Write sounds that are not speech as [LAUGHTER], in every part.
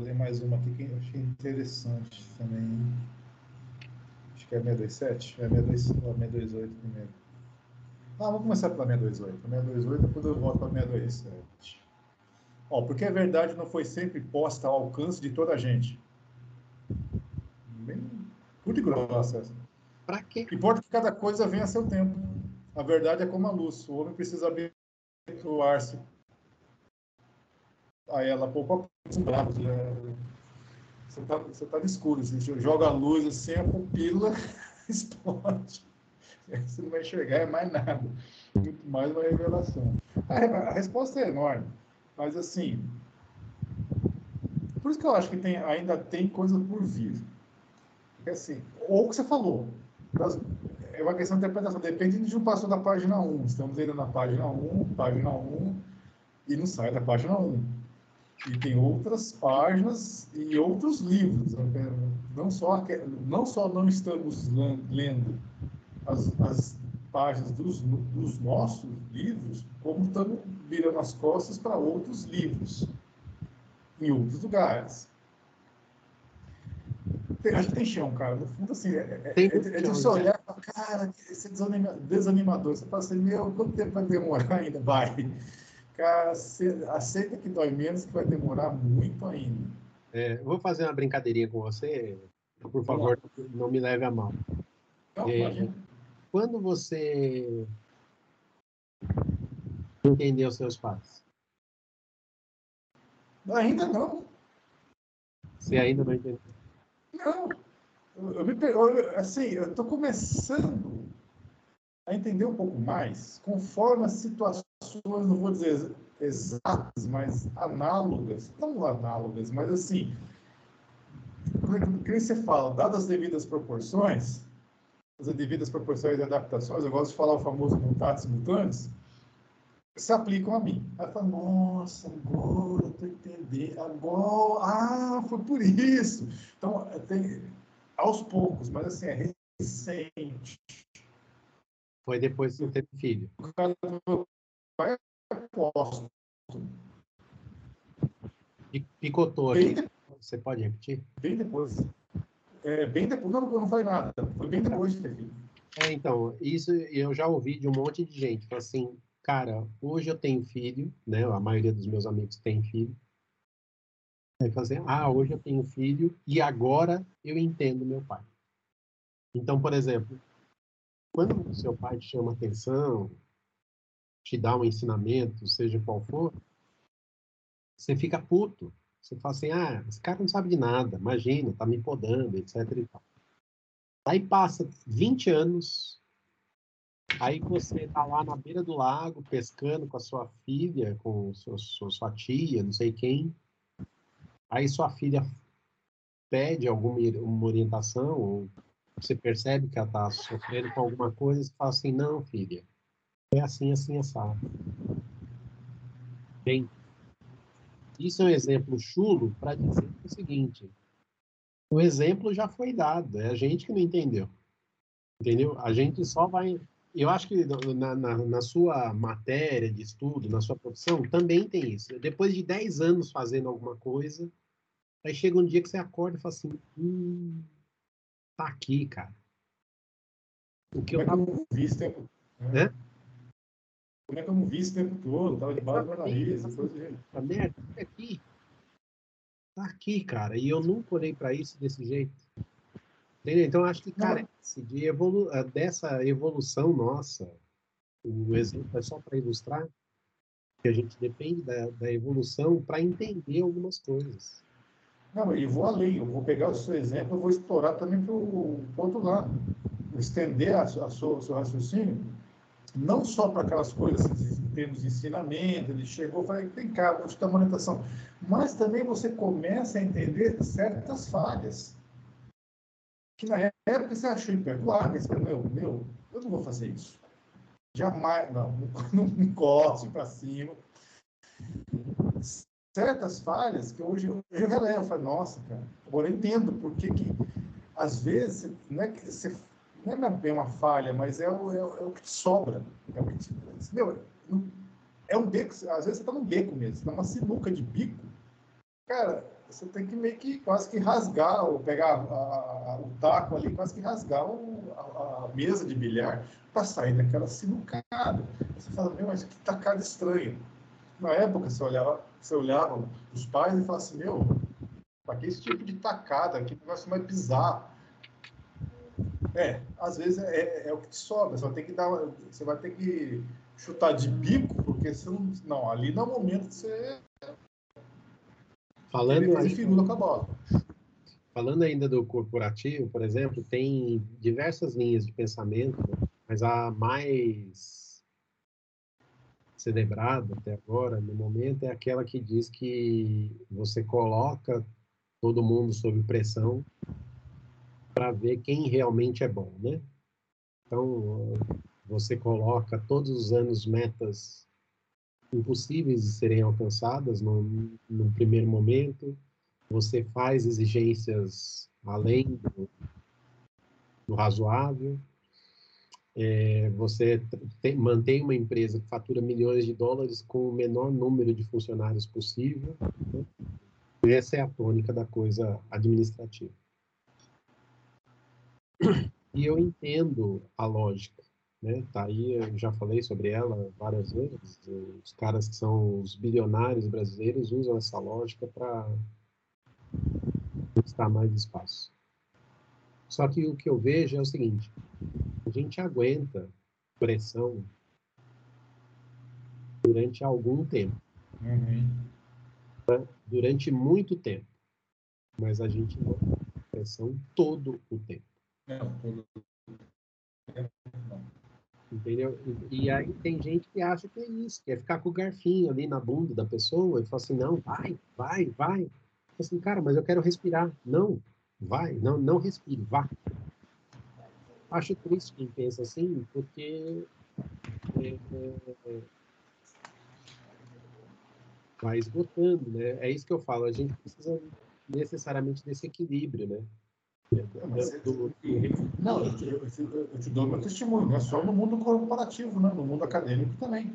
vou ler mais uma aqui que eu achei interessante também. Acho que é a 627, é a 628 primeiro. Ah, vamos começar pela 628. A 628, depois eu volto para a 627. Ó, porque a verdade não foi sempre posta ao alcance de toda a gente. Bem curta e grossa essa. Pra quê? Importa que cada coisa venha a seu tempo. A verdade é como a luz. O homem precisa habituar-se a ela pouco pouco. Né? Você está você tá no escuro. Você joga a luz assim, a pupila [LAUGHS] explode. Você não vai enxergar é mais nada. Muito mais uma revelação. A, a resposta é enorme. Mas assim, por isso que eu acho que tem, ainda tem coisa por vir. Porque assim, ou o que você falou, é uma questão de interpretação, depende de um passou da página 1. Estamos ainda na página 1, página 1, e não sai da página 1. E tem outras páginas e outros livros. Não só, não, só não estamos lendo as, as páginas dos, dos nossos livros, como estamos virando as costas para outros livros, em outros lugares. Tem, a gente tem chão, cara. No fundo, assim, é, é, é, é de você olhar e falar, cara, esse é desanimador. Você fala assim, meu, quanto tempo vai demorar [LAUGHS] ainda? Vai. Cara, aceita que dói menos, que vai demorar muito ainda. É, vou fazer uma brincadeirinha com você. Por favor, não me leve a mal. Não, é, quando você entendeu seus pais? Ainda não. Você ainda não entendeu? Não. Eu, me, eu, assim, eu estou começando a entender um pouco mais, conforme as situações, não vou dizer exatas, mas análogas, não análogas, mas assim, como que você fala, dadas as devidas proporções, as devidas proporções e adaptações, eu gosto de falar o famoso mutatis mutandis, se aplicam a mim. Aí fala, nossa, agora eu estou entendendo, agora, ah, foi por isso. Então, tem, aos poucos, mas assim, é recente. Foi depois que você teve filho. É posto. Picotou aqui. Você pode repetir? Bem depois. É, bem depois. Não, não falei nada. Foi bem depois de ter filho. É, então, isso eu já ouvi de um monte de gente. Assim, cara, hoje eu tenho filho, né? A maioria dos meus amigos tem filho. Aí fazer, ah, hoje eu tenho filho e agora eu entendo meu pai. Então, por exemplo, quando o seu pai te chama atenção, te dá um ensinamento, seja qual for, você fica puto. Você fala assim, ah, esse cara não sabe de nada, imagina, tá me podando, etc e tal. Aí passa 20 anos, Aí você tá lá na beira do lago, pescando com a sua filha, com sua, sua, sua tia, não sei quem. Aí sua filha pede alguma uma orientação, ou você percebe que ela está sofrendo com alguma coisa, você fala assim, não, filha, é assim, assim, assado. Bem, isso é um exemplo chulo para dizer o seguinte, o exemplo já foi dado, é a gente que não entendeu. Entendeu? A gente só vai eu acho que na, na, na, sua matéria de estudo, na sua profissão, também tem isso. Depois de 10 anos fazendo alguma coisa, aí chega um dia que você acorda e fala assim, hum, tá aqui, cara. O que Como eu, tava... é que eu não vi esse tempo? Né? Como é que eu não vi esse tempo todo? Tava debaixo do nariz, coisa Tá merda, tá aqui. Tá aqui, cara. E eu nunca olhei para isso desse jeito. Entendeu? Então, acho que carece de evolu eh, dessa evolução nossa. O exemplo é só para ilustrar que a gente depende da, da evolução para entender algumas coisas. Não, e vou além, eu vou pegar o seu exemplo, eu vou explorar também para o outro lado, estender a, a sua, o seu raciocínio, não só para aquelas coisas em termos de ensinamento, ele chegou e falou, tem cá, vou te dar uma orientação, mas também você começa a entender certas falhas que na época você achou imperdoável, você falou, meu, meu, eu não vou fazer isso. Jamais, não, [LAUGHS] não, não corte para cima. Certas falhas que hoje eu, eu relevo, eu falo, nossa, cara, agora eu entendo por que, que às vezes, não é que você não é bem uma falha, mas é o, é, o, é o que te sobra. É o que te, meu, é um beco, às vezes você está num beco mesmo, numa sinuca de bico. Cara, você tem que meio que quase que rasgar, ou pegar a, a, o taco ali, quase que rasgar o, a, a, mesa de bilhar para sair daquela sinucada. Você fala, meu, mas que tacada estranha. Na época, você olhava, você olhava os pais e falava assim, meu, para que esse tipo de tacada? Que negócio mais bizarro. É, às vezes é, é, é, o que te sobra. Você vai ter que dar, você vai ter que chutar de bico, porque você não, não ali não é o momento de você Falando fazer firula com a bola. Falando ainda do corporativo, por exemplo, tem diversas linhas de pensamento, mas a mais celebrada até agora, no momento, é aquela que diz que você coloca todo mundo sob pressão para ver quem realmente é bom, né? Então, você coloca todos os anos metas impossíveis de serem alcançadas no, no primeiro momento, você faz exigências além do, do razoável, é, você tem, mantém uma empresa que fatura milhões de dólares com o menor número de funcionários possível. Né? Essa é a tônica da coisa administrativa. E eu entendo a lógica. Né? Tá aí, eu já falei sobre ela várias vezes. Os caras que são os bilionários brasileiros usam essa lógica para conquistar mais espaço. Só que o que eu vejo é o seguinte: a gente aguenta pressão durante algum tempo. Uhum durante muito tempo. Mas a gente não pressão todo o tempo. Entendeu? E, aí tem gente que acha que é isso, que é ficar com o garfinho ali na bunda da pessoa e fala assim, não, vai, vai, vai. Assim, cara, mas eu quero respirar. Não, vai, não, não respire, vá. Acho triste quem pensa assim, porque é, é, é vai esgotando, né? É isso que eu falo, a gente precisa necessariamente desse equilíbrio, né? Não, eu te, eu, te, eu te dou meu testemunho, não é só no mundo corporativo, né? no mundo acadêmico também.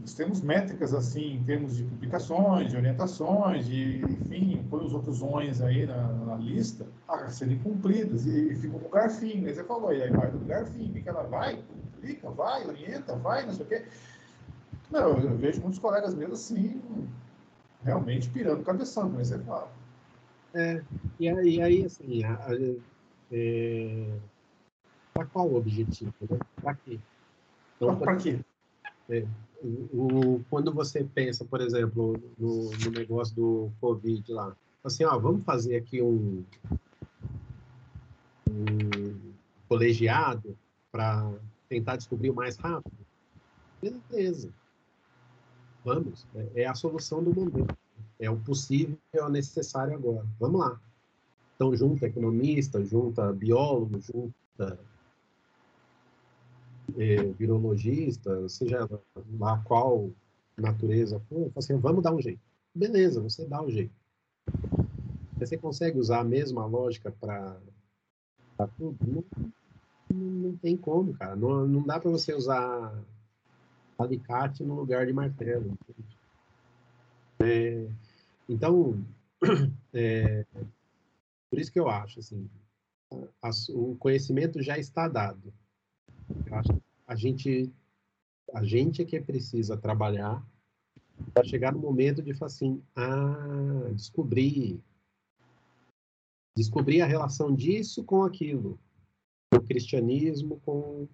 Nós temos métricas assim, em termos de publicações, de orientações, de, enfim, põe os outros ONs aí na, na lista a serem cumpridas e, e ficam com o garfinho. Aí você falou, e aí vai do garfinho, que ela vai, publica, vai, orienta, vai, não sei o quê. Não, eu vejo muitos colegas meus assim, realmente pirando cabeção, como você fala. É, e aí, aí assim, a, a, é, para qual o objetivo? Né? Para quê? Então, para quê? É, o, quando você pensa, por exemplo, no, no, negócio do Covid lá, assim, ó, vamos fazer aqui um, um colegiado para tentar descobrir o mais rápido? Beleza vamos, é, é a solução do momento, é o possível, é o necessário agora. Vamos lá. Então, junta economista, junta biólogo, junta é, virologista, seja lá qual natureza for, assim, vamos dar um jeito. Beleza, você dá um jeito. Você consegue usar a mesma lógica para tudo? Não, não, tem como, cara. Não, não dá para você usar alicate no lugar de martelo. É, então, [CLEARS THROAT] é, por isso que eu acho, assim, a, o conhecimento já está dado. A gente, a gente é que precisa trabalhar para chegar no momento de assim, ah, descobrir, descobrir a relação disso com aquilo, o cristianismo com o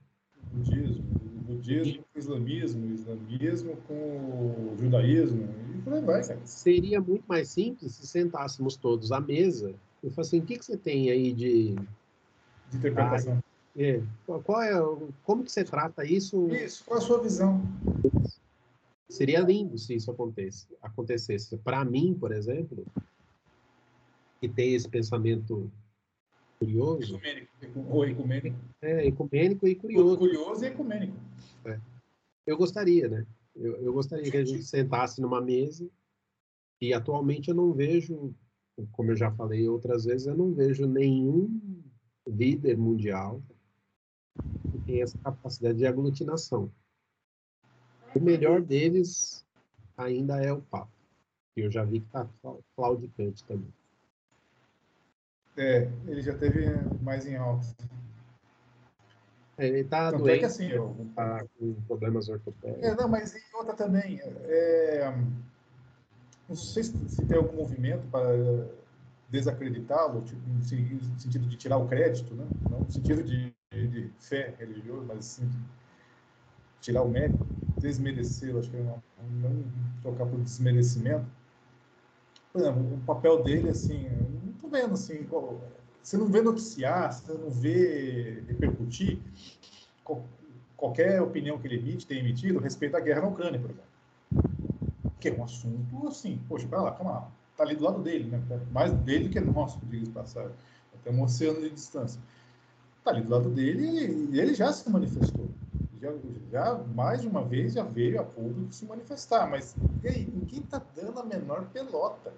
budismo, budismo com o islamismo, islamismo com o judaísmo, e por aí vai, cara. Seria muito mais simples se sentássemos todos à mesa e falassem, o que, que você tem aí de... De interpretação. Ah, é. Qual é, como que você trata isso? Isso, qual a sua visão? Seria lindo se isso acontecesse. acontecesse. Para mim, por exemplo, que tem esse pensamento curioso. Ecumênico, ou ecumênico. É, ecumênico e curioso. Curioso e ecumênico. Eu gostaria, né? Eu, eu gostaria que a gente sentasse numa mesa e atualmente eu não vejo, como eu já falei outras vezes, eu não vejo nenhum líder mundial que tenha essa capacidade de aglutinação. O melhor deles ainda é o Papa. Eu já vi que tá claudicante também. É, ele já teve mais em alta. É, ele tá Tanto doente, é que assim, eu, tá com problemas ortopédicos. É, não, mas e outra também. É, não sei se, se tem algum movimento para desacreditá-lo, tipo, no sentido de tirar o crédito, né? não no sentido de, de fé religiosa, mas sim tirar o mérito, desmerecê-lo, acho que não, não trocar por desmerecimento. Por exemplo, o papel dele, assim, não estou vendo, assim, você não vê noticiar, você não vê repercutir qualquer opinião que ele emite, tem emitido, respeito da guerra na Ucrânia, por exemplo. Que é um assunto, assim, poxa, para lá, calma lá, tá ali do lado dele, né? Mais dele que é nosso, diga passar, até um oceano de distância. Tá ali do lado dele e ele já se manifestou. Já, já, mais de uma vez já veio a público se manifestar, mas e aí, ninguém está dando a menor pelota.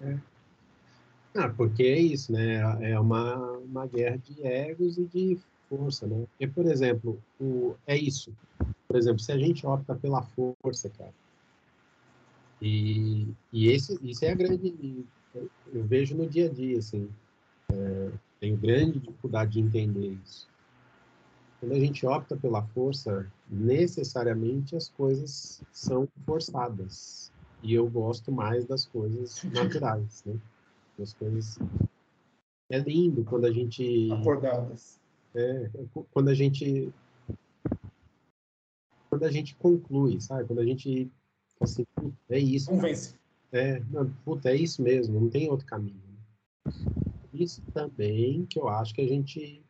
É. Ah, porque é isso, né? É uma, uma guerra de egos e de força, né? Porque, por exemplo, o, é isso. Por exemplo, se a gente opta pela força, cara, e, e esse, isso é a grande. Eu vejo no dia a dia, assim. É, tenho grande dificuldade de entender isso. Quando a gente opta pela força, necessariamente as coisas são forçadas. E eu gosto mais das coisas naturais, né? Das coisas. É lindo quando a gente. Acordadas. É, quando a gente. Quando a gente conclui, sabe? Quando a gente. Assim, é isso. Convence. É, não, puta, é isso mesmo, não tem outro caminho. Isso também que eu acho que a gente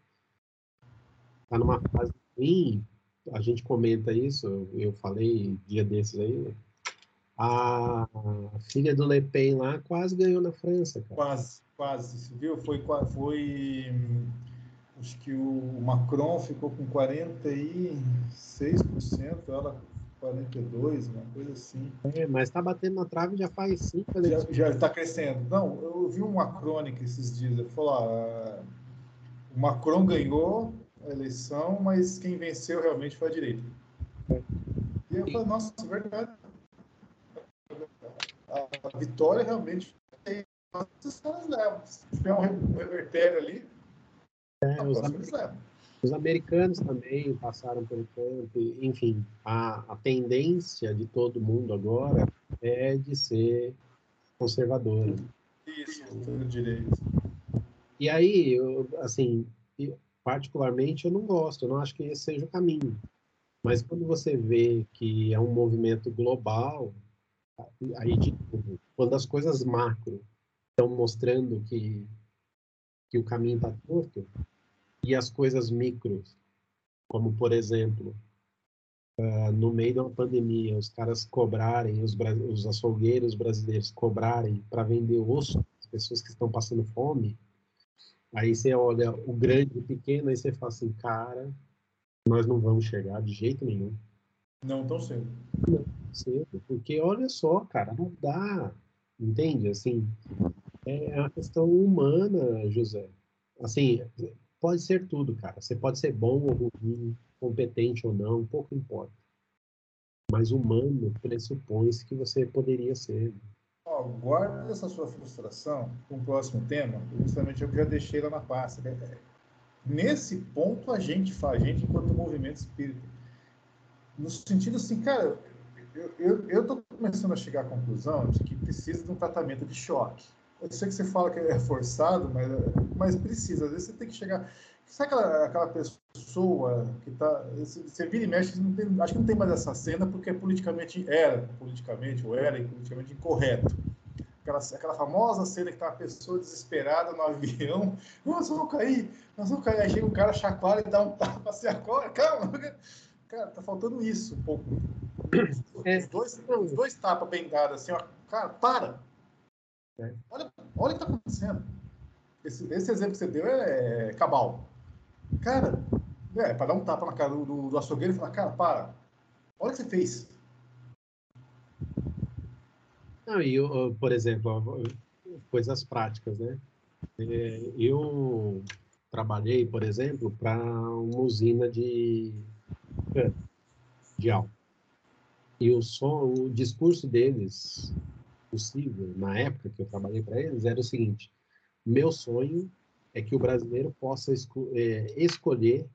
está numa fase ruim, a gente comenta isso, eu falei dia desses aí, a filha do Le Pen lá quase ganhou na França, cara. Quase, quase, viu? Foi, foi, acho que o Macron ficou com 46%, ela 42, uma coisa assim. É, mas está batendo na trave já faz cinco Já está crescendo. Não, eu vi uma crônica esses dias, ele falou, ah, o Macron ganhou a eleição, mas quem venceu realmente foi a direita. E eu falei, nossa, é verdade. A, vitória realmente os caras levam. Se tiver um revertério ali, é, os, eles levam. Os americanos também passaram pelo campo, enfim, a, a tendência de todo mundo agora é de ser conservador. Isso, direito. E aí, eu, assim, particularmente eu não gosto, eu não acho que esse seja o caminho. Mas quando você vê que é um movimento global, aí de, quando as coisas macro estão mostrando que, que o caminho está torto, e as coisas micros, como por exemplo, uh, no meio de uma pandemia, os caras cobrarem, os, os açougueiros brasileiros cobrarem para vender osso as pessoas que estão passando fome, aí você olha o grande e o pequeno, aí você fala assim, cara, nós não vamos chegar de jeito nenhum. Não tão cedo. Não tão cedo, porque olha só, cara, não dá, entende? Assim, é uma questão humana, José. Assim, pode ser tudo, cara. Você pode ser bom ou ruim, competente ou não, pouco importa. Mas humano pressupõe-se que você poderia ser. Oh, guarda essa sua frustração para um próximo tema, justamente eu já deixei lá na pasta. Nesse ponto, a gente faz, a gente enquanto movimento espírita. No sentido assim, cara, eu estou começando a chegar à conclusão de que precisa de um tratamento de choque eu sei que você fala que é forçado, mas, mas precisa. Às vezes você tem que chegar. Sabe aquela, aquela pessoa que está. Você vira e mexe, não tem, acho que não tem mais essa cena porque é politicamente. Era politicamente, ou era politicamente incorreto. Aquela, aquela famosa cena que tá uma pessoa desesperada no avião. Nós vamos cair, nós vamos cair. Aí chega um cara, chacoalha e dá um tapa assim, agora, calma. Cara, tá faltando isso um pouco. É. Os dois, os dois tapas bem dados assim, ó. Cara, para é. Olha, olha o que está acontecendo. Esse, esse, exemplo que você deu é, é cabal. Cara, é, para dar um tapa na cara do, do, do açougueiro e falar, cara, para. Olha o que você fez. Não, e eu, por exemplo, coisas práticas, né? É, eu trabalhei, por exemplo, para uma usina de de álcool. E o som, o discurso deles possível, na época que eu trabalhei para eles, era o seguinte: meu sonho é que o brasileiro possa esco é, escolher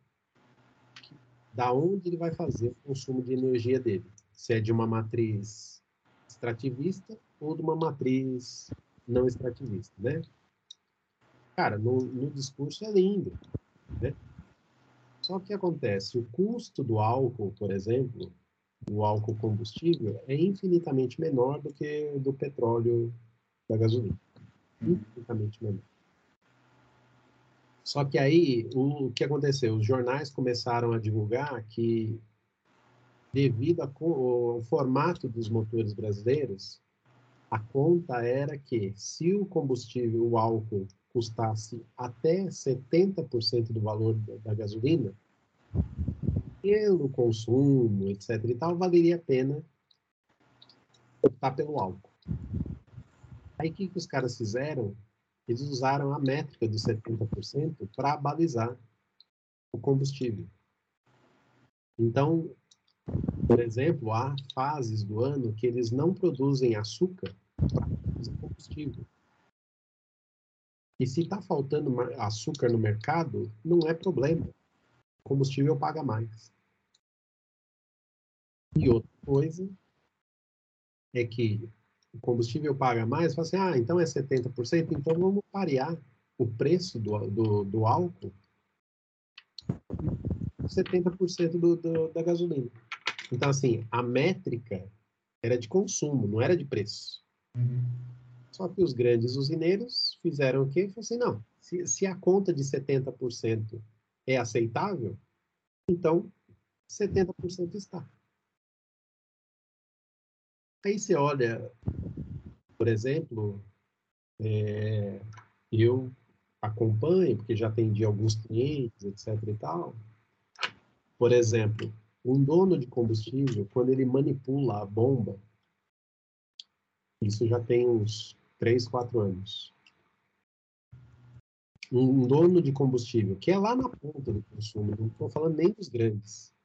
da onde ele vai fazer o consumo de energia dele. Se é de uma matriz extrativista ou de uma matriz não extrativista, né? Cara, no, no discurso é lindo, né? Só que acontece, o custo do álcool, por exemplo, do álcool combustível, é infinitamente menor do que do petróleo da gasolina. Infinitamente menor. Só que aí, o que aconteceu? Os jornais começaram a divulgar que, devido ao formato dos motores brasileiros, a conta era que, se o combustível, o álcool, custasse até 70% do valor da gasolina, pelo consumo, etc. e tal, valeria a pena optar pelo álcool. Aí o que, que os caras fizeram? eles usaram a métrica dos 70% para balizar o combustível. Então, por exemplo, há fases do ano que eles não produzem açúcar para produzir combustível. E se está faltando açúcar no mercado, não é problema. O combustível paga mais. E outra coisa é que o combustível paga mais, fala assim, ah, então é 70%, então vamos parear o preço do, do, do álcool 70% do, do, da gasolina. Então, assim, a métrica era de consumo, não era de preço. Uhum. Só que os grandes usineiros fizeram o quê? Falaram assim, não, se, se a conta de 70% é aceitável, então 70% está. Aí você olha, por exemplo, é, eu acompanho, porque já atendi alguns clientes, etc e tal. Por exemplo, um dono de combustível, quando ele manipula a bomba, isso já tem uns 3, 4 anos. Um dono de combustível, que é lá na ponta do consumo, não estou falando nem dos grandes,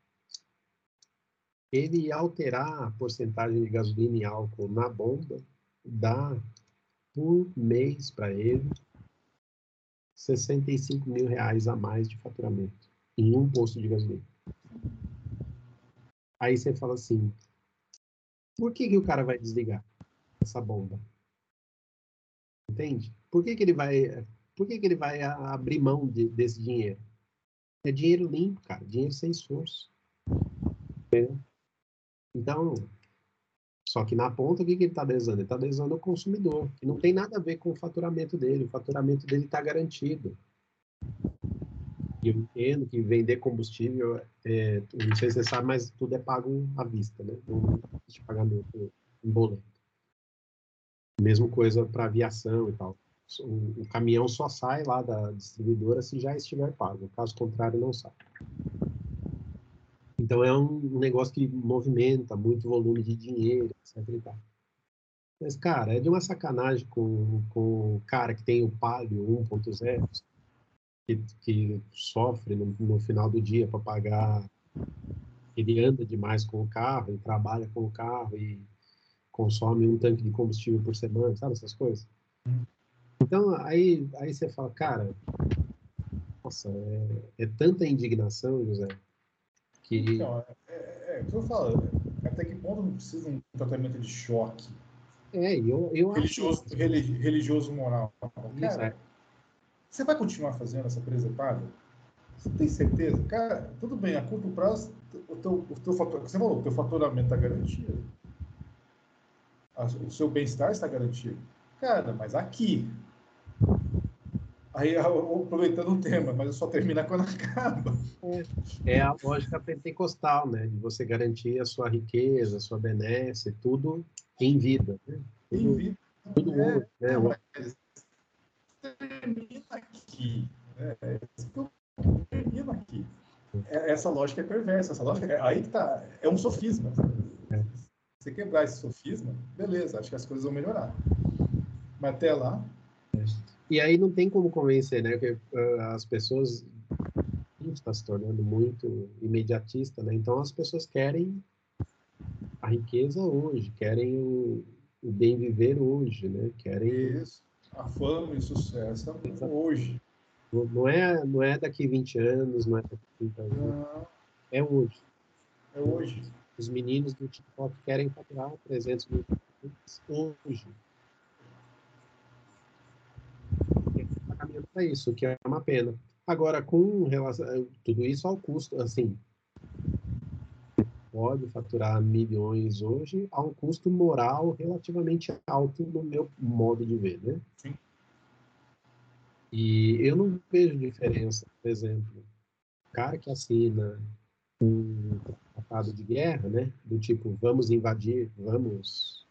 ele alterar a porcentagem de gasolina e álcool na bomba dá por mês para ele 65 mil reais a mais de faturamento em um posto de gasolina. Aí você fala assim, por que, que o cara vai desligar essa bomba? Entende? Por que, que ele vai, por que, que ele vai abrir mão de, desse dinheiro? É dinheiro limpo, cara, dinheiro sem esforço. Entendeu? Então, só que na ponta, o que, que ele está lesando? Ele está lesando o consumidor, que não tem nada a ver com o faturamento dele. O faturamento dele está garantido. E eu entendo que vender combustível, é, não sei se você sabe, mas tudo é pago à vista, né? Não existe pagamento em boleto. Mesma coisa para aviação e tal. O, caminhão só sai lá da distribuidora se já estiver pago. Caso contrário, não sai. Então é um negócio que movimenta muito volume de dinheiro, etc. Mas, cara, é de uma sacanagem com, com o cara que tem o Palio 1.0, que, que sofre no, no final do dia para pagar. Ele anda demais com o carro, ele trabalha com o carro e consome um tanque de combustível por semana, sabe essas coisas? Então, aí, aí você fala, cara, nossa, é, é tanta indignação, José, que... Então, é, é, é o que eu falo, até que ponto não precisa um tratamento de choque? É, eu, eu religioso, acho... religioso moral. Cara, você vai continuar fazendo essa presepada? Você tem certeza? Cara, tudo bem, a curto prazo, o teu, o teu fator, você falou, o teu faturamento está garantido. O seu bem-estar está garantido. Cara, mas aqui, Aí, [LAUGHS] aproveitando o tema, mas só termina quando [LAUGHS] acaba. É a lógica pentecostal, né? De você garantir a sua riqueza, a sua benesse, tudo em vida. Né? Tudo, em vida. Tudo é, né? termina aqui. É, termina aqui. É, essa lógica é perversa. Essa lógica, é, aí que tá. É um sofisma. É. Se quebrar esse sofisma, beleza, acho que as coisas vão melhorar. Mas até lá. E aí não tem como convencer, né? Porque uh, as pessoas está se tornando muito imediatista, né? Então as pessoas querem a riqueza hoje, querem o, o bem viver hoje, né? Querem Isso. A fama e o sucesso hoje. Não é, não é daqui 20 anos, não é daqui 30 anos. Não, É hoje. é hoje. Os meninos do TikTok querem faturar 300 mil hoje. Está caminhando para isso, o que é uma pena. Agora, com relação tudo isso ao custo, assim, pode faturar milhões hoje a um custo moral relativamente alto no meu modo de ver, né? Sim. E eu não vejo diferença, por exemplo, o cara que assina um tratado de guerra, né? Do tipo, vamos invadir, vamos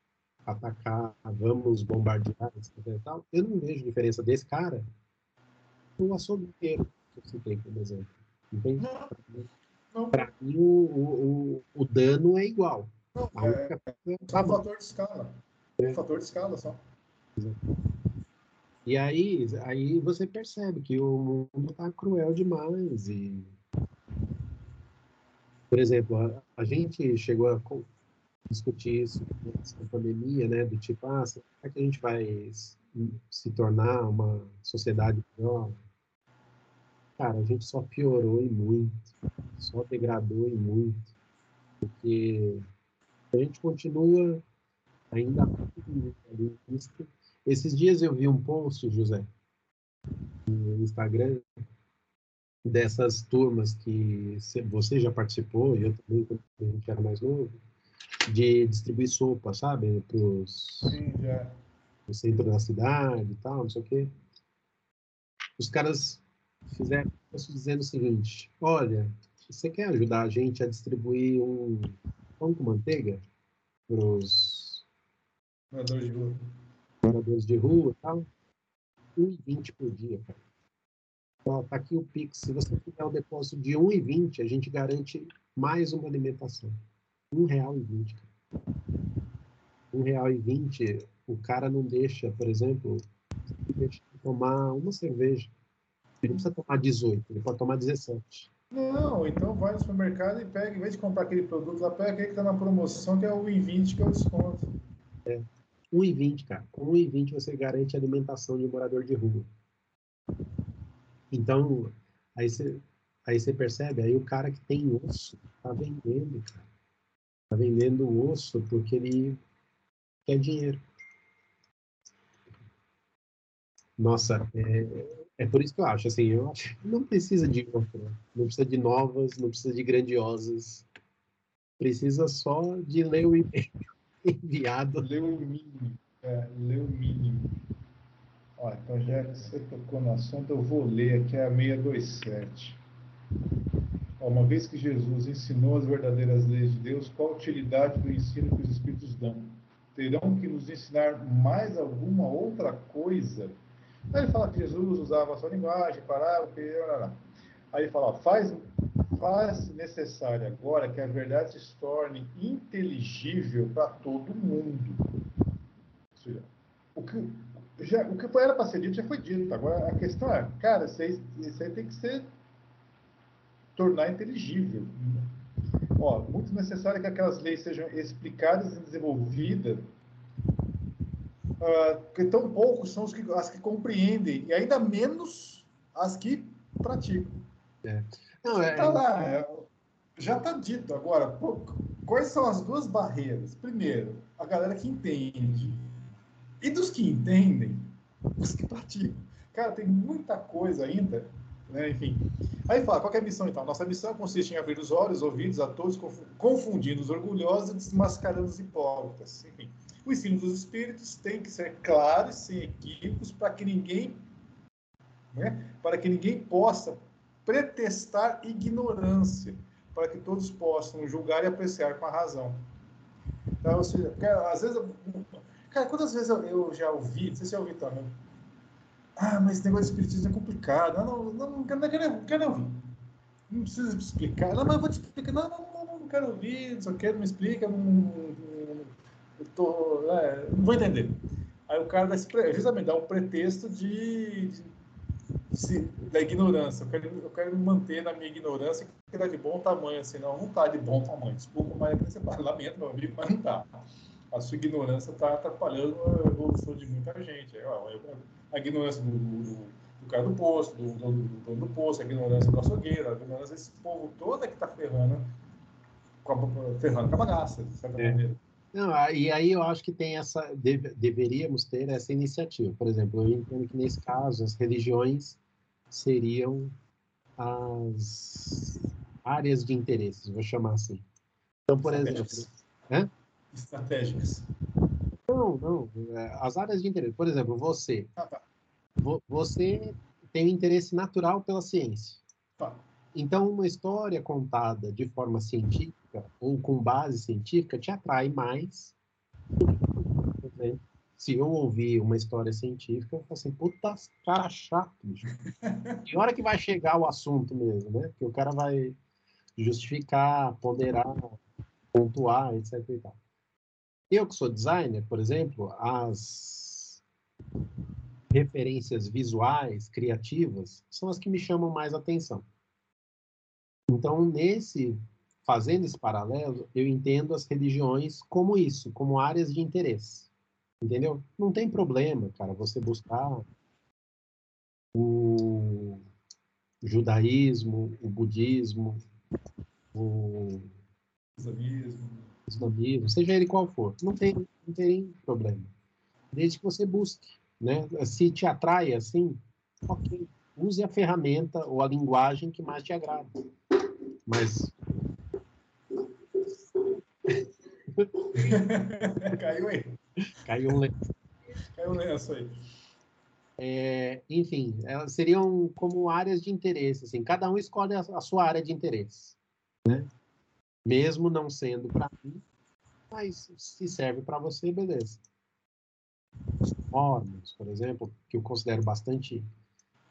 atacar, vamos bombardear, etc. e tal. Eu não vejo diferença desse cara o açougueiro que você tem, por exemplo. Entende? Para mim, o, o, o, o dano é igual. não, é, é é um fator de escala. É um fator de escala só. E aí, aí você percebe que o mundo está cruel demais. E, por exemplo, a, a gente chegou a discutir isso na pandemia, né? Do tipo, ah, será que a gente vai se tornar uma sociedade pior? Cara, a gente só piorou e muito, só degradou e muito, porque a gente continua ainda. Esses dias eu vi um post, José, no Instagram, dessas turmas que cê- você já participou, e eu também, quando a gente era mais novo, de distribuir sopa, sabe, para os Sim, já. no centro da cidade e tal, não sei o quê. Os caras fizeram isso dizendo o seguinte: olha, você quer ajudar a gente a distribuir um pão com manteiga para os Morador de rua. moradores de rua e tal? 1,20 por dia, cara. Ó, tá aqui o Pix. Se você fizer o depósito de 1,20, a gente garante mais uma alimentação. R$ 1,20, cara. R$ 1,20, o cara não deixa, por exemplo, deixa de tomar uma cerveja. Ele não precisa tomar 18, ele pode tomar 17. Não, então vai no supermercado e pega, em vez de comprar aquele produto lá, pega aquele que tá na promoção, que é o 1,20, que é o desconto. 1,20, cara. Com 1,20 você garante a alimentação de um morador de rua. Então, aí você, aí você percebe, aí o cara que tem osso tá vendendo, cara. Tá vendendo osso porque ele quer dinheiro. Nossa, é, é por isso que eu acho, assim, eu acho que não precisa de outra, não precisa de novas, não precisa de grandiosas, precisa só de ler o e-mail [LAUGHS] enviado. Lê o mínimo. É, lê o mínimo. Ó, então já que você tocou no assunto, eu vou ler aqui a 627. Ó, uma vez que Jesus ensinou as verdadeiras leis de Deus, qual a utilidade do ensino que os Espíritos dão? Terão que nos ensinar mais alguma outra coisa? Aí ele fala que Jesus usava a sua linguagem, parava, que... Aí ele fala, faz, faz necessário agora que a verdade se torne inteligível para todo mundo. Ou seja, o que, já, o que era para ser dito já foi dito. Agora a questão é, cara, isso aí, isso aí tem que ser tornar inteligível. Ó, muito necessário que aquelas leis sejam explicadas e desenvolvidas, uh, porque tão poucos são os que, as que compreendem, e ainda menos as que praticam. Não, é, Tá lá, é, já está dito agora. pô, quais são as duas barreiras? Primeiro, a galera que entende. E dos que entendem, os que praticam. Cara, tem muita coisa ainda, né? Enfim. Aí fala, qual é a missão então? Nossa missão consiste em abrir os olhos, ouvidos a todos, confu- confundindo os orgulhosos e desmascarando os hipócritas. Enfim, o ensino dos espíritos tem que ser claro e sem equívocos para que ninguém, né? Para que ninguém possa pretestar ignorância, para que todos possam julgar e apreciar com a razão. Então, ou seja, às vezes, cara, quantas vezes eu, eu já ouvi, não sei se já ouvi também, ah, mas esse negócio de espiritismo é complicado, não, não, não, não, quero, não, quero, não quero ouvir, não precisa explicar, não, mas eu vou te explicar, não, não, não, não quero ouvir, só quero, me explica, não, não, eu tô, é, não vou entender. Aí o cara dá justamente dá um pretexto de, de da ignorância. Eu quero, eu quero me manter na minha ignorância, que está de bom tamanho, assim, não, não está de bom tamanho. Desculpa, mas você fala, lamento, meu amigo, mas não está. A sua ignorância está atrapalhando a evolução de muita gente. A ignorância do, do, do cara do posto, do dono do, do, posto, a ignorância do açougueiro, a ignorância desse povo todo é que está ferrando, com a, ferrando com a bagaça, de certa é. maneira. Não, e aí eu acho que tem essa, deve, deveríamos ter essa iniciativa. Por exemplo, eu entendo que nesse caso as religiões seriam as áreas de interesse, vou chamar assim. Então, por exemplo, né? Estratégicas. Não, não. É, as áreas de interesse. Por exemplo, você. Ah, tá. Você tem um interesse natural pela ciência. Tá. Então, uma história contada de forma científica ou com base científica te atrai mais. Né? Se eu ouvir uma história científica, eu falo assim, puta cara chato, bicho. E hora que vai chegar o assunto mesmo, né? Que o cara vai justificar, ponderar, pontuar, etc. E tal. Eu que sou designer, por exemplo, as referências visuais, criativas, são as que me chamam mais atenção. Então, nesse fazendo esse paralelo, eu entendo as religiões como isso, como áreas de interesse. Entendeu? Não tem problema, cara, você buscar o judaísmo, o budismo, o islamismo, islamismo seja ele qual for. Não tem, não tem problema. Desde que você busque, né? Se te atrai assim, ok. Use a ferramenta ou a linguagem que mais te agrada. Mas. [LAUGHS] Caiu aí. Caiu um lenço. Caiu um lenço aí. É, enfim, elas seriam como áreas de interesse. Assim, cada um escolhe a, a sua área de interesse. Né? Mesmo não sendo para mim, mas se serve para você, beleza. Fóruns, por exemplo, que eu considero bastante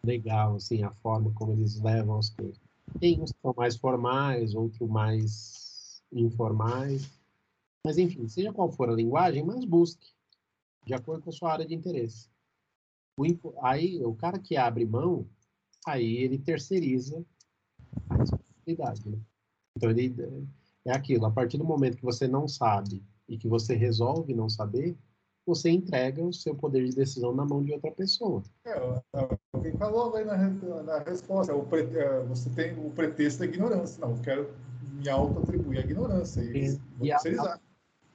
legal, assim, a forma como eles levam as coisas. Tem uns que são mais formais, outros mais informais. Mas, enfim, seja qual for a linguagem, mas busque, de acordo com a sua área de interesse. O, aí, o cara que abre mão, aí ele terceiriza a responsabilidade, né? Então, ele é aquilo, a partir do momento que você não sabe e que você resolve não saber, você entrega o seu poder de decisão na mão de outra pessoa. É, alguém falou aí na, na resposta, o pre, é, você tem o pretexto da ignorância. Não, eu quero me auto-atribuir a ignorância e, e a, a,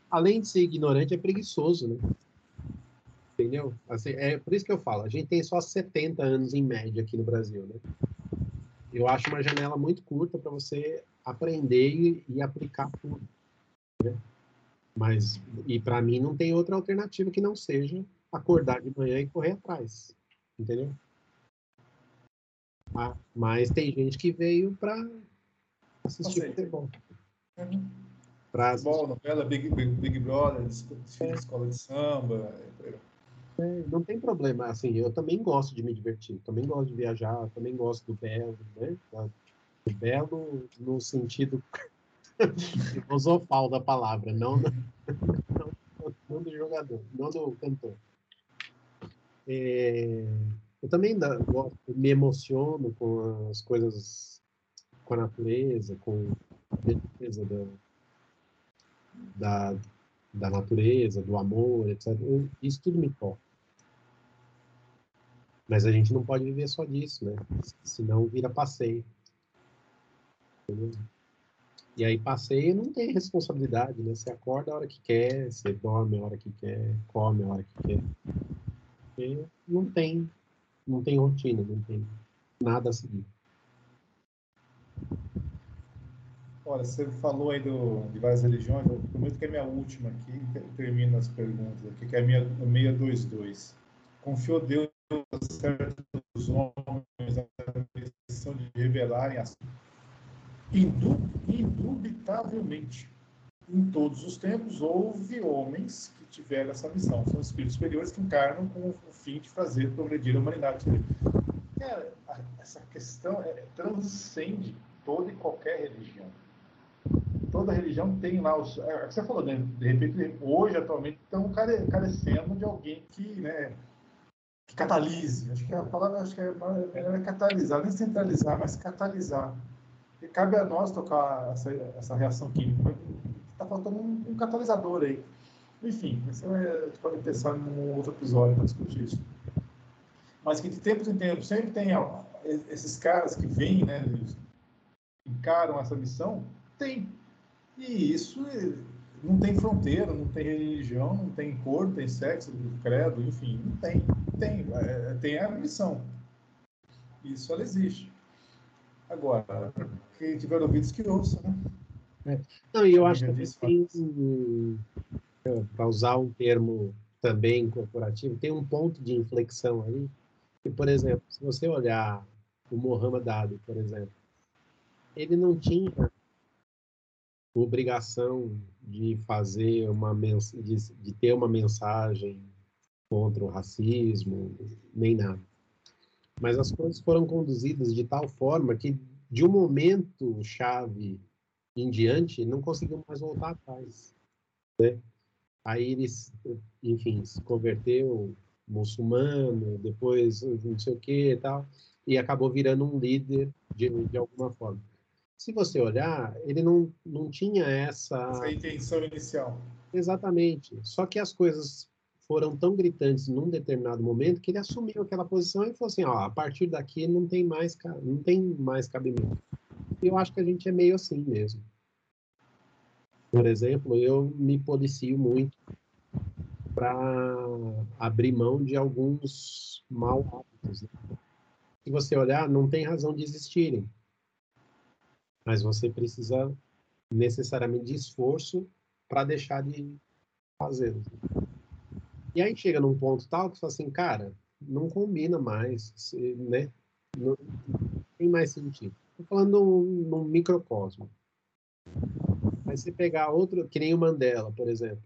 além de ser ignorante, é preguiçoso, né? Entendeu? Assim, é por isso que eu falo, a gente tem só 70 anos em média aqui no Brasil, né? Eu acho uma janela muito curta para você aprender e, e aplicar tudo. Né? Mas, e para mim não tem outra alternativa que não seja acordar de manhã e correr atrás, entendeu? Ah, mas tem gente que veio para assistir futebol. Uhum. Pra futebol, novela, Big, Big, Big Brother, é. escola de samba. É, não tem problema, assim, eu também gosto de me divertir, também gosto de viajar, também gosto do belo, né? Belo no sentido [LAUGHS] filosofal da palavra, não do, não, não do jogador, não do cantor. É, eu também da, me emociono com as coisas, com a natureza, com a beleza da, da, da natureza, do amor, etc. Isso tudo me toca. Mas a gente não pode viver só disso, né? Senão vira passeio. E aí passeio não tem responsabilidade, né? Você acorda a hora que quer, você dorme a hora que quer, come a hora que quer. E não tem, não tem rotina, não tem nada a seguir. Olha, você falou aí do, de várias religiões, eu prometo que é minha última aqui, termino as perguntas aqui, que é a minha 622. Confiou Deus a certos homens a missão de revelarem as indubitavelmente, em todos os tempos, houve homens que tiveram essa missão. São espíritos superiores que encarnam com o fim de fazer progredir a humanidade. Cara, essa questão é, transcende toda e qualquer religião. Toda religião tem lá os. É, você falou, né? De repente, hoje, atualmente, estão carecendo de alguém que, né, que catalise. Acho que a palavra acho que é, é catalisar, nem centralizar, mas catalisar e cabe a nós tocar essa, essa reação química. Está faltando um, um, catalisador aí. Enfim, você pode pensar num outro episódio para discutir isso. Mas que de tempos em tempos sempre tem esses caras que vêm, né, encaram essa missão, tem. E isso não tem fronteira, não tem religião, não tem cor, não tem sexo, credo, enfim, não tem. Tem, é, tem a missão. Isso ela existe. Agora, quem tiver ouvidos que ouça, né? É. Não, e eu acho que tem, para usar um termo também corporativo, tem um ponto de inflexão aí, que, por exemplo, se você olhar o Muhammad Ali, por exemplo, ele não tinha obrigação de fazer uma de, de ter uma mensagem contra o racismo, nem nada. Mas as coisas foram conduzidas de tal forma que, de um momento chave em diante, não conseguiu mais voltar atrás. Né? Aí ele, enfim, se converteu muçulmano, depois não sei o que e tal, e acabou virando um líder de, de alguma forma. Se você olhar, ele não, não tinha essa... Essa intenção inicial. Exatamente. Só que as coisas foram tão gritantes num determinado momento que ele assumiu aquela posição e falou assim, ó, a partir daqui não tem mais, não tem mais cabimento. E eu acho que a gente é meio assim mesmo. Por exemplo, eu me policio muito para abrir mão de alguns mal hábitos. Né? Se você olhar, não tem razão de existirem. Mas você precisa necessariamente de esforço para deixar de fazê-los. E aí chega num ponto tal que você fala assim, cara, não combina mais, né? Não tem mais sentido. Estou falando num, num microcosmo. Mas se pegar outro, que nem o Mandela, por exemplo,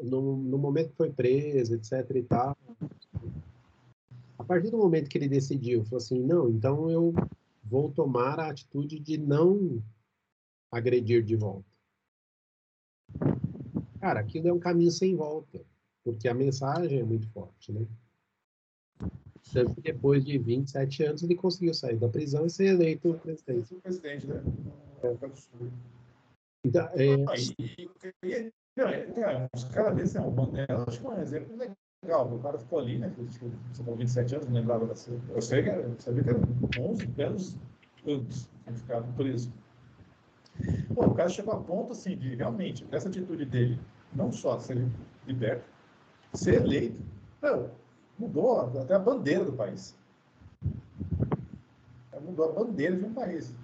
no, no momento que foi preso, etc e tal, a partir do momento que ele decidiu, falou assim, não, então eu vou tomar a atitude de não agredir de volta. Cara, aquilo é um caminho sem volta porque a mensagem é muito forte, né? Tanto que depois de 27 anos ele conseguiu sair da prisão e ser eleito presidente. presidente, né? É. Então, é... Não, é, os caras desses, o Mandela, acho que é um exemplo legal. O cara ficou ali, né? Tipo, você falou 27 anos, não lembrava dessa. Eu sei que era, eu sabia que eram 11 belos anos que ficava preso. Bom, o cara chegou a ponto, assim, de realmente, essa atitude dele, não só ser liberto, ser eleito, não, mudou até a bandeira do país. Mudou a bandeira de um país.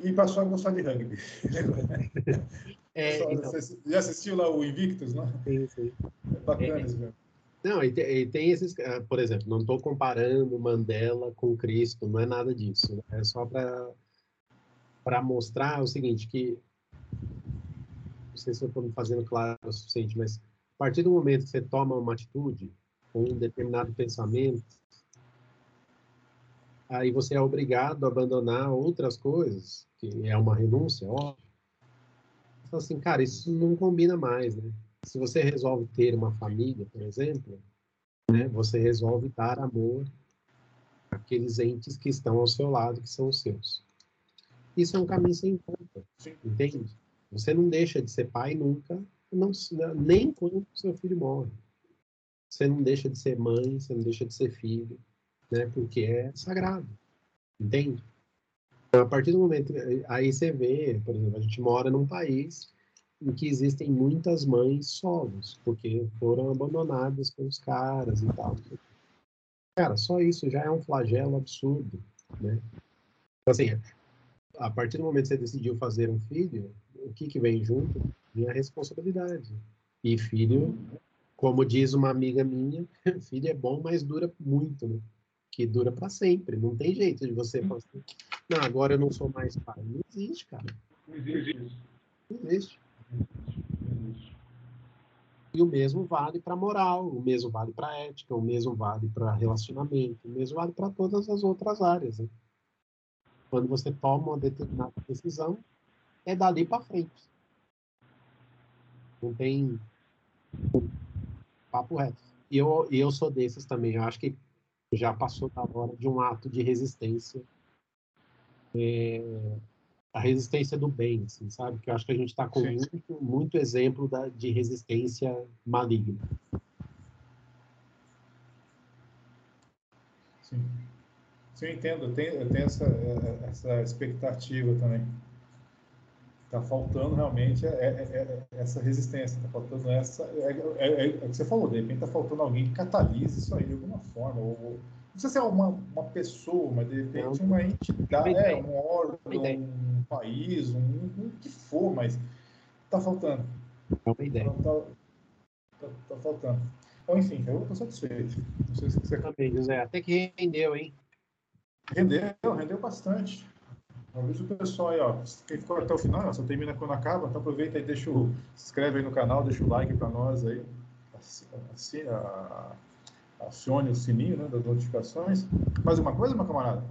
E passou a gostar de rugby. [LAUGHS] É, então... Já assistiu lá o Invictus, não? Sim, sim. É bacana é, isso Não, e tem, e tem, esses, ah, por exemplo, não estou comparando Mandela com Cristo, não é nada disso. Né? É só para mostrar o seguinte, que não sei se eu estou me fazendo claro o suficiente, mas a partir do momento que você toma uma atitude, ou um determinado pensamento, aí você é obrigado a abandonar outras coisas, que é uma renúncia, óbvio. Fala assim, cara, isso não combina mais, né? Se você resolve ter uma família, por exemplo, né, você resolve dar amor àqueles entes que estão ao seu lado, que são os seus. Isso é um caminho sem volta, entende? Você não deixa de ser pai nunca, não, nem quando seu filho morre. Você não deixa de ser mãe, você não deixa de ser filho, né? Porque é sagrado, entende? Então, a partir do momento aí você vê, por exemplo, a gente mora num país em que existem muitas mães solos, porque foram abandonadas pelos caras e tal. Cara, só isso já é um flagelo absurdo, né? Então, assim, a partir do momento que você decidiu fazer um filho, o que que vem junto? minha responsabilidade. E filho, como diz uma amiga minha, [LAUGHS] filho é bom, mas dura muito, né? Que dura para sempre. Não tem jeito de você falar assim, não, agora eu não sou mais pai. Não existe, cara. Não existe. Não existe. E o mesmo vale para moral, o mesmo vale para ética, o mesmo vale para relacionamento, o mesmo vale para todas as outras áreas. Né? Quando você toma uma determinada decisão, é dali para frente. Não tem papo reto. E eu, eu sou desses também. Eu acho que já passou da hora de um ato de resistência. É, a resistência do bem, assim, sabe? Que eu acho que a gente está com muito, muito, exemplo da, de resistência maligna. Sim. Sim, eu entendo. Eu tenho, eu tenho essa, essa expectativa também. Está faltando realmente é, é, é, essa resistência, está faltando essa. É, é, é, o que você falou, de repente está faltando alguém que catalise isso aí de alguma forma. Ou, não precisa ser uma, uma pessoa, mas de repente uma entidade, é, um órgão, um país, um, um que for, mas está faltando. É uma ideia. Está tá, tá faltando. Então, enfim, eu estou satisfeito. Não sei se você... Também, José. Até que rendeu, hein? Rendeu, rendeu bastante. Avisa o pessoal aí, ó. Quem ficou até o final, só termina quando acaba, então aproveita e deixa o. Se inscreve aí no canal, deixa o like para nós aí. Acione o sininho né, das notificações. Mais uma coisa, meu camarada?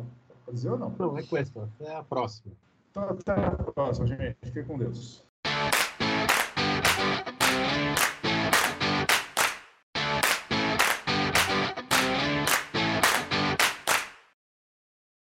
Pode dizer ou não? Não, é questão. Até a próxima. Então, até a próxima, gente. Fique com Deus.